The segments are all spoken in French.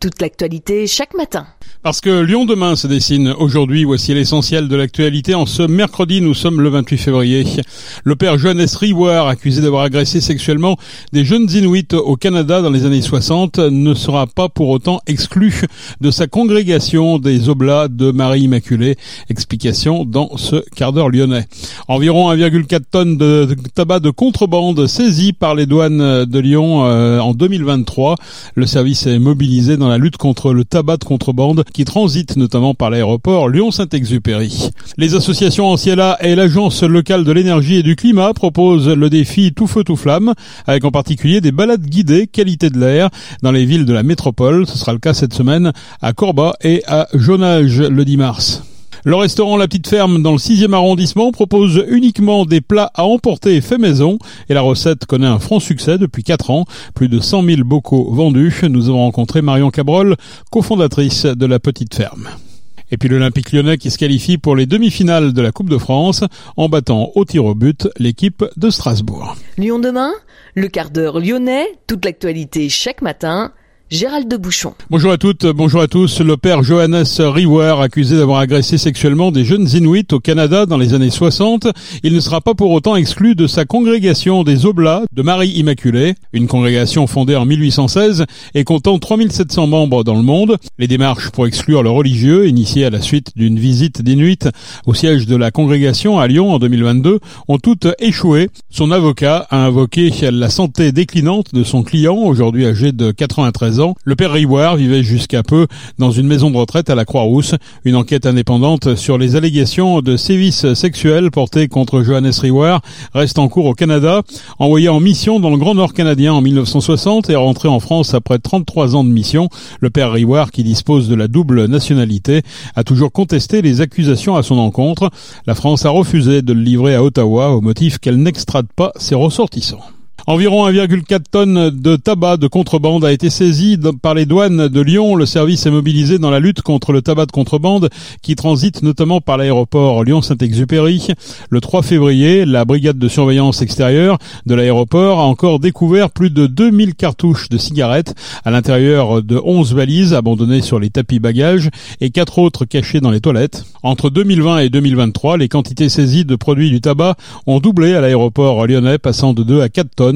toute l'actualité chaque matin. Parce que Lyon demain se dessine aujourd'hui, voici l'essentiel de l'actualité. En ce mercredi, nous sommes le 28 février. Le père Johannes Rewar, accusé d'avoir agressé sexuellement des jeunes Inuits au Canada dans les années 60, ne sera pas pour autant exclu de sa congrégation des Oblats de Marie Immaculée. Explication dans ce quart d'heure lyonnais. Environ 1,4 tonnes de tabac de contrebande saisi par les douanes de Lyon euh, en 2023. Le service est mobilisé dans la lutte contre le tabac de contrebande qui transite notamment par l'aéroport Lyon-Saint-Exupéry. Les associations Anciela et l'Agence locale de l'énergie et du climat proposent le défi tout feu tout flamme, avec en particulier des balades guidées qualité de l'air dans les villes de la métropole. Ce sera le cas cette semaine à Corba et à Jonage le 10 mars. Le restaurant La Petite Ferme dans le 6e arrondissement propose uniquement des plats à emporter fait maison et la recette connaît un franc succès depuis 4 ans. Plus de 100 000 bocaux vendus. Nous avons rencontré Marion Cabrol, cofondatrice de La Petite Ferme. Et puis l'Olympique lyonnais qui se qualifie pour les demi-finales de la Coupe de France en battant au tir au but l'équipe de Strasbourg. Lyon demain, le quart d'heure lyonnais, toute l'actualité chaque matin Gérald de Bouchon. Bonjour à toutes, bonjour à tous. Le père Johannes Rewar, accusé d'avoir agressé sexuellement des jeunes Inuits au Canada dans les années 60, il ne sera pas pour autant exclu de sa congrégation des Oblats de Marie Immaculée, une congrégation fondée en 1816 et comptant 3700 membres dans le monde. Les démarches pour exclure le religieux, initiées à la suite d'une visite d'Inuits au siège de la congrégation à Lyon en 2022, ont toutes échoué. Son avocat a invoqué la santé déclinante de son client, aujourd'hui âgé de 93 le père Riwar vivait jusqu'à peu dans une maison de retraite à la Croix-Rousse. Une enquête indépendante sur les allégations de sévices sexuels portés contre Johannes Riwar reste en cours au Canada. Envoyé en mission dans le Grand Nord canadien en 1960 et rentré en France après 33 ans de mission, le père Riwar, qui dispose de la double nationalité, a toujours contesté les accusations à son encontre. La France a refusé de le livrer à Ottawa au motif qu'elle n'extrade pas ses ressortissants. Environ 1,4 tonnes de tabac de contrebande a été saisi par les douanes de Lyon. Le service est mobilisé dans la lutte contre le tabac de contrebande qui transite notamment par l'aéroport Lyon-Saint-Exupéry. Le 3 février, la brigade de surveillance extérieure de l'aéroport a encore découvert plus de 2000 cartouches de cigarettes à l'intérieur de 11 valises abandonnées sur les tapis bagages et quatre autres cachées dans les toilettes. Entre 2020 et 2023, les quantités saisies de produits du tabac ont doublé à l'aéroport lyonnais, passant de 2 à 4 tonnes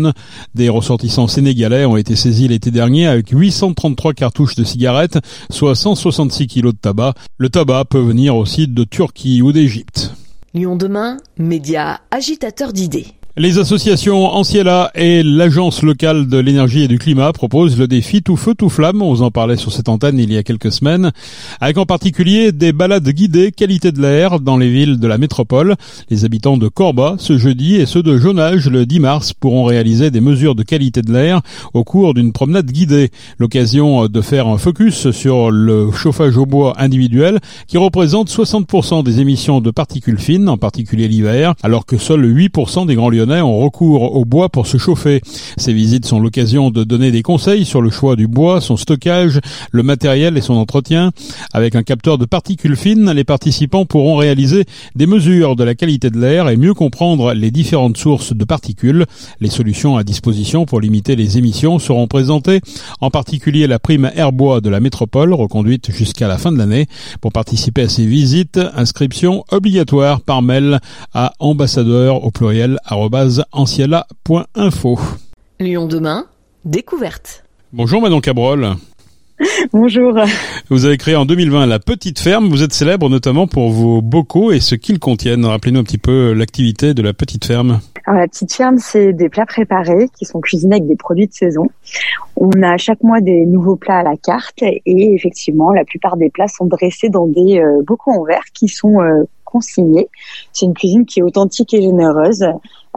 des ressortissants sénégalais ont été saisis l'été dernier avec 833 cartouches de cigarettes, soit 166 kilos de tabac. Le tabac peut venir aussi de Turquie ou d'Égypte. Lyon demain, média agitateur d'idées. Les associations Anciela et l'Agence locale de l'énergie et du climat proposent le défi tout feu tout flamme. On vous en parlait sur cette antenne il y a quelques semaines, avec en particulier des balades guidées qualité de l'air dans les villes de la métropole. Les habitants de Corba ce jeudi et ceux de Jonage le 10 mars pourront réaliser des mesures de qualité de l'air au cours d'une promenade guidée. L'occasion de faire un focus sur le chauffage au bois individuel qui représente 60% des émissions de particules fines, en particulier l'hiver, alors que seuls 8% des grands lieux ont recours au bois pour se chauffer. Ces visites sont l'occasion de donner des conseils sur le choix du bois, son stockage, le matériel et son entretien. Avec un capteur de particules fines, les participants pourront réaliser des mesures de la qualité de l'air et mieux comprendre les différentes sources de particules. Les solutions à disposition pour limiter les émissions seront présentées, en particulier la prime Airbois de la métropole, reconduite jusqu'à la fin de l'année. Pour participer à ces visites, inscription obligatoire par mail à ambassadeur au pluriel anciella.info. Lyon demain, découverte. Bonjour Manon Cabrol. Bonjour. Vous avez créé en 2020 la Petite Ferme. Vous êtes célèbre notamment pour vos bocaux et ce qu'ils contiennent. Rappelez-nous un petit peu l'activité de la Petite Ferme. Alors, la Petite Ferme, c'est des plats préparés qui sont cuisinés avec des produits de saison. On a chaque mois des nouveaux plats à la carte et effectivement, la plupart des plats sont dressés dans des euh, bocaux en verre qui sont euh, consignés. C'est une cuisine qui est authentique et généreuse.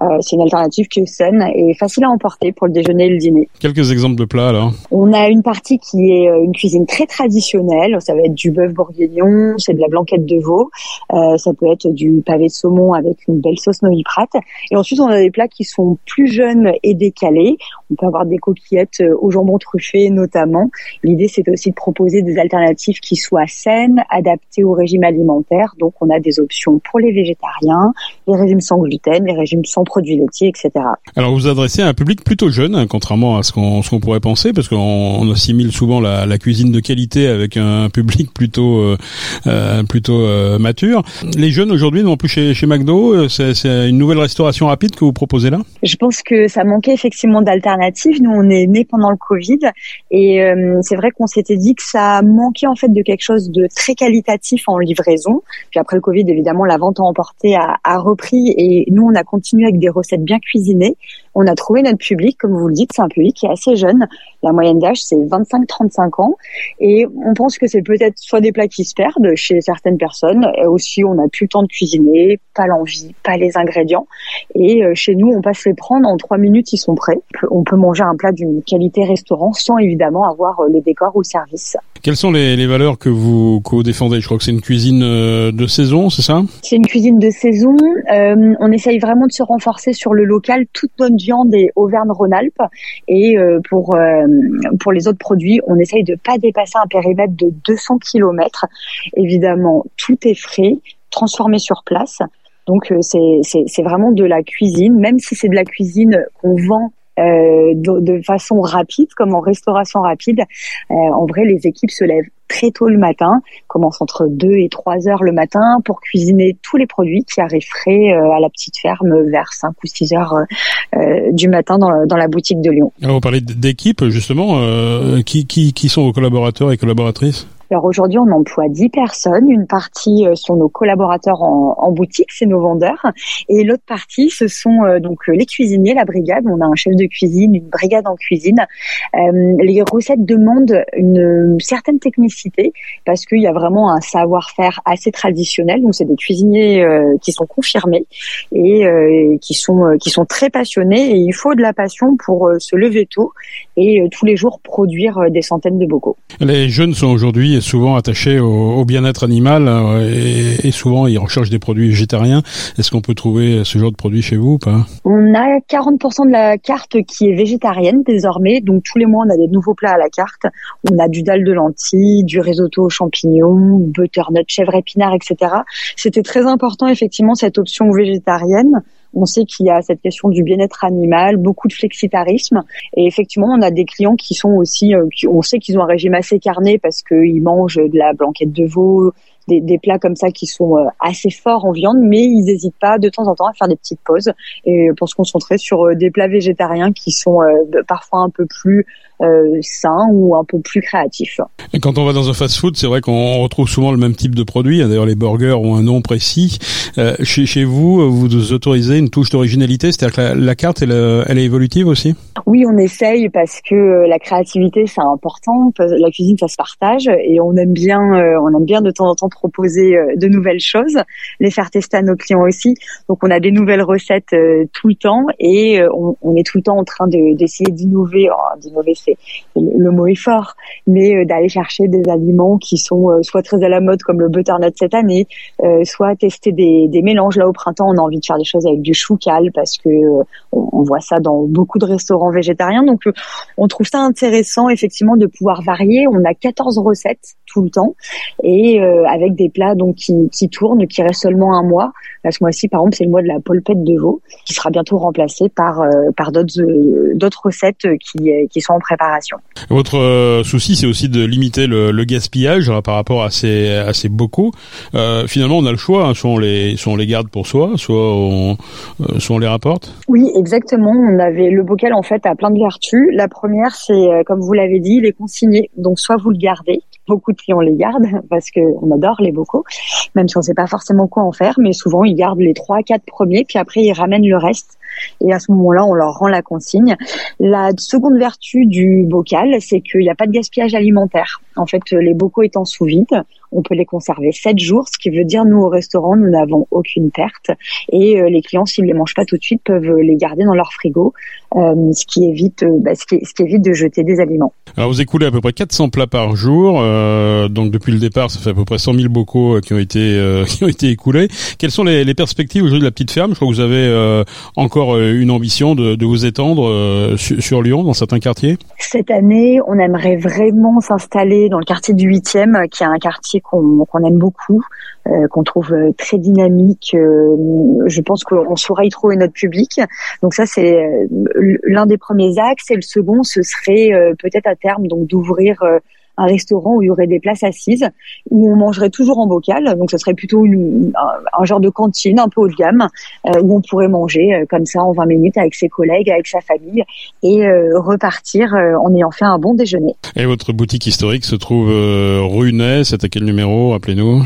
Euh, c'est une alternative qui est saine et facile à emporter pour le déjeuner et le dîner. Quelques exemples de plats alors On a une partie qui est euh, une cuisine très traditionnelle. Ça va être du bœuf bourguignon, c'est de la blanquette de veau, euh, ça peut être du pavé de saumon avec une belle sauce noix-prat. Et ensuite on a des plats qui sont plus jeunes et décalés. On peut avoir des coquillettes au jambon truffé notamment. L'idée c'est aussi de proposer des alternatives qui soient saines, adaptées au régime alimentaire. Donc on a des options pour les végétariens, les régimes sans gluten, les régimes sans produits laitiers, etc. Alors vous adressez à un public plutôt jeune, hein, contrairement à ce qu'on pourrait penser, parce qu'on assimile souvent la, la, cuisine de qualité avec un public plutôt euh, euh plutôt euh, mature. Les jeunes aujourd'hui non plus chez, chez McDo, c'est une nouvelle restauration rapide que vous proposez là? Je pense que ça manquait effectivement d'alternatives. Nous on est né pendant le Covid et euh, c'est vrai qu'on s'était dit que ça manquait en fait de quelque chose de très qualitatif en livraison. Puis après le Covid évidemment la vente à emporter a, a repris et nous on a continué des recettes bien cuisinées. On a trouvé notre public, comme vous le dites, c'est un public qui est assez jeune. La moyenne d'âge, c'est 25-35 ans. Et on pense que c'est peut-être soit des plats qui se perdent chez certaines personnes, et aussi on n'a plus le temps de cuisiner, pas l'envie, pas les ingrédients. Et euh, chez nous, on passe les prendre, en trois minutes, ils sont prêts. On peut manger un plat d'une qualité restaurant sans évidemment avoir euh, les décors ou le service. Quelles sont les, les valeurs que vous, que vous défendez? Je crois que c'est une cuisine euh, de saison, c'est ça? C'est une cuisine de saison. Euh, on essaye vraiment de se renforcer sur le local. Toute notre viande est Auvergne-Rhône-Alpes. Et euh, pour euh, pour les autres produits, on essaye de pas dépasser un périmètre de 200 km. Évidemment, tout est frais, transformé sur place. Donc c'est c'est vraiment de la cuisine, même si c'est de la cuisine qu'on vend euh, de, de, façon rapide, comme en restauration rapide. Euh, en vrai, les équipes se lèvent très tôt le matin, commencent entre 2 et 3 heures le matin pour cuisiner tous les produits qui arrivent frais euh, à la petite ferme vers 5 ou 6 heures euh, du matin dans, la boutique de Lyon. Alors, vous parlez d'équipe, justement. qui, qui, qui sont vos collaborateurs et collaboratrices? Alors aujourd'hui, on emploie 10 personnes. Une partie euh, sont nos collaborateurs en, boutique, c'est nos vendeurs, et l'autre partie, ce sont euh, donc les cuisiniers, la brigade. On a un chef de cuisine, une brigade en cuisine. Euh, les recettes demandent une certaine technicité parce qu'il y a vraiment un savoir-faire assez traditionnel. Donc c'est des cuisiniers euh, qui sont confirmés et euh, qui sont qui sont très passionnés. Et il faut de la passion pour se lever tôt et tous les jours produire des centaines de bocaux. Les jeunes sont aujourd'hui souvent attaché au, bien-être animal euh, et, et, souvent ils recherchent des produits végétariens. Est-ce qu'on peut trouver ce genre de produits chez vous ou pas? On a 40% de la carte qui est végétarienne désormais, donc tous les mois on a des nouveaux plats à la carte. On a du dalle de lentilles, du risotto aux champignons, butternut, chèvre épinard, etc. C'était très important effectivement cette option végétarienne on sait qu'il y a cette question du bien-être animal, beaucoup de flexitarisme. Et effectivement, on a des clients qui sont aussi, euh, on sait qu'ils ont un régime assez carné parce qu'ils mangent de la blanquette de veau, des, des, plats comme ça qui sont euh, assez forts en viande, mais ils n'hésitent pas de temps en temps à faire des petites pauses et pour se concentrer sur euh, des plats végétariens qui sont euh, parfois un peu plus euh, sains ou un peu plus créatifs. Et quand on va dans un fast-food, c'est vrai qu'on retrouve souvent le même type de produit. D'ailleurs, les burgers ont un nom précis. Euh, chez, chez vous, vous autorisez une touche d'originalité, c'est-à-dire que la, la carte, elle, elle, est évolutive aussi? Oui, on essaye parce que la créativité, c'est important. La cuisine, ça se partage et on aime bien, on aime bien de temps en temps proposer euh, de nouvelles choses, les faire tester à nos clients aussi. Donc on a des nouvelles recettes euh, tout le temps et euh, on, est tout le temps en train d'essayer d'innover. Oh, d'innover, c'est le, mot est fort, mais d'aller chercher des aliments qui sont soit très à la mode comme le butternut cette année, soit tester des, mélanges. Là au printemps, on a envie de faire des choses avec du chou cal parce que on voit ça dans beaucoup de restaurants végétariens. Donc on trouve ça intéressant effectivement de pouvoir varier. On a 14 recettes tout le temps et avec avec des plats donc qui, qui tournent, qui restent seulement un mois. Là, ce mois-ci, par exemple, c'est le mois de la polpette de veau, qui sera bientôt remplacé par euh, par d'autres euh, d'autres recettes qui qui sont en préparation. Votre euh, souci, c'est aussi de limiter le, le gaspillage par rapport à ces à ces bocaux. finalement, on a le choix, hein, soit on les soit on les garde pour soi, soit on soit on les rapporte. Oui, exactement. On avait le bocal en fait a plein de vertus. La première, c'est comme vous l'avez dit, il est consigné. Donc soit vous le gardez, beaucoup de clients les gardent parce que on adore les bocaux, même si on ne sait pas forcément quoi en faire, mais souvent ils gardent les trois, quatre premiers, puis après ils ramènent le reste. Et à ce moment-là, on leur rend la consigne. La seconde vertu du bocal, c'est qu'il n'y a pas de gaspillage alimentaire. En fait, les bocaux étant sous vide, on peut les conserver 7 jours, ce qui veut dire nous au restaurant, nous n'avons aucune perte. Et euh, les clients, s'ils ne les mangent pas tout de suite, peuvent les garder dans leur frigo, euh, ce qui évite, euh, bah, ce, qui, ce, qui, évite de jeter des aliments. Alors vous écoulez à peu près 400 plats par jour, donc depuis le départ, ça fait à peu près 100 000 bocaux qui ont été qui ont été écoulés. Quelles sont les, les perspectives aujourd'hui de la petite ferme? Je crois que vous avez encore encore une ambition de, de vous étendre sur, sur, Lyon, dans certains quartiers? Cette année, on aimerait vraiment s'installer dans le quartier du 8e, qui est un quartier qu'on aime beaucoup, euh, qu'on trouve très dynamique. je pense qu'on saura y trouver notre public. Donc ça, c'est l'un des premiers axes. Et le second, ce serait peut-être à terme donc d'ouvrir un restaurant où il y aurait des places assises, où on mangerait toujours en bocal. Donc, ce serait plutôt un, genre de cantine un peu haut de gamme, euh, où on pourrait manger euh, comme ça en 20 minutes avec ses collègues, avec sa famille, et euh, repartir en ayant fait un bon déjeuner. Et votre boutique historique se trouve rue Ney, c'est à quel numéro Appelez-nous?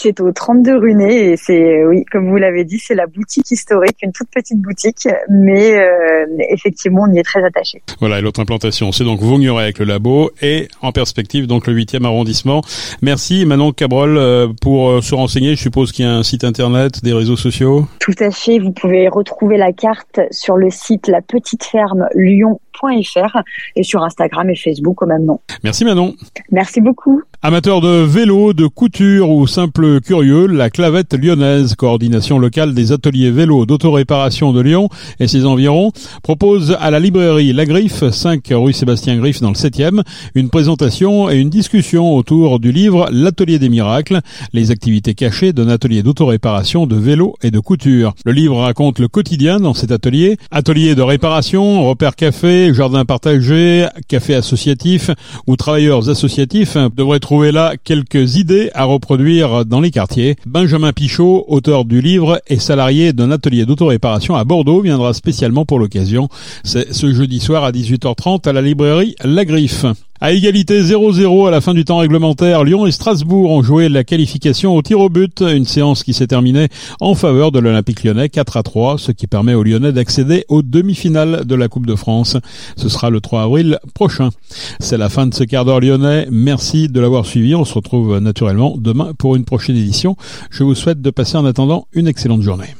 C'est au 32 rue et c'est, oui, comme vous l'avez dit, c'est la boutique historique, une toute petite boutique, mais euh, effectivement, on y est très attaché. Voilà, et l'autre implantation, c'est donc Vaugneray avec le labo et en perspective, donc le 8e arrondissement. Merci Manon Cabrol euh, pour euh, se renseigner. Je suppose qu'il y a un site internet, des réseaux sociaux. Tout à fait. Vous pouvez retrouver la carte sur le site La Petite Ferme Et sur Instagram et Facebook au même nom. Merci Manon. Merci beaucoup. Amateur de vélo, de couture ou simple curieux, la Clavette lyonnaise, coordination locale des ateliers vélo d'autoréparation de Lyon et ses environs, propose à la librairie La Griffe, 5 rue Sébastien Griffe dans le 7e, une présentation et une discussion autour du livre L'atelier des miracles, les activités cachées d'un atelier d'autoréparation de vélo et de couture. Le livre raconte le quotidien dans cet atelier, atelier de réparation, repère café, jardin partagé, café associatif ou travailleurs associatifs devraient trouver là quelques idées à reproduire dans les quartiers. Benjamin Pichot, auteur du livre et salarié d'un atelier d'autoréparation à Bordeaux, viendra spécialement pour l'occasion. C'est ce jeudi soir à 18h30 à la librairie La Griffe. À égalité 0-0 à la fin du temps réglementaire, Lyon et Strasbourg ont joué la qualification au tir au but, une séance qui s'est terminée en faveur de l'Olympique lyonnais 4 à 3, ce qui permet aux Lyonnais d'accéder aux demi-finales de la Coupe de France. Ce sera le 3 avril prochain. C'est la fin de ce quart d'heure lyonnais. Merci de l'avoir suivi. On se retrouve naturellement demain pour une prochaine édition. Je vous souhaite de passer en attendant une excellente journée.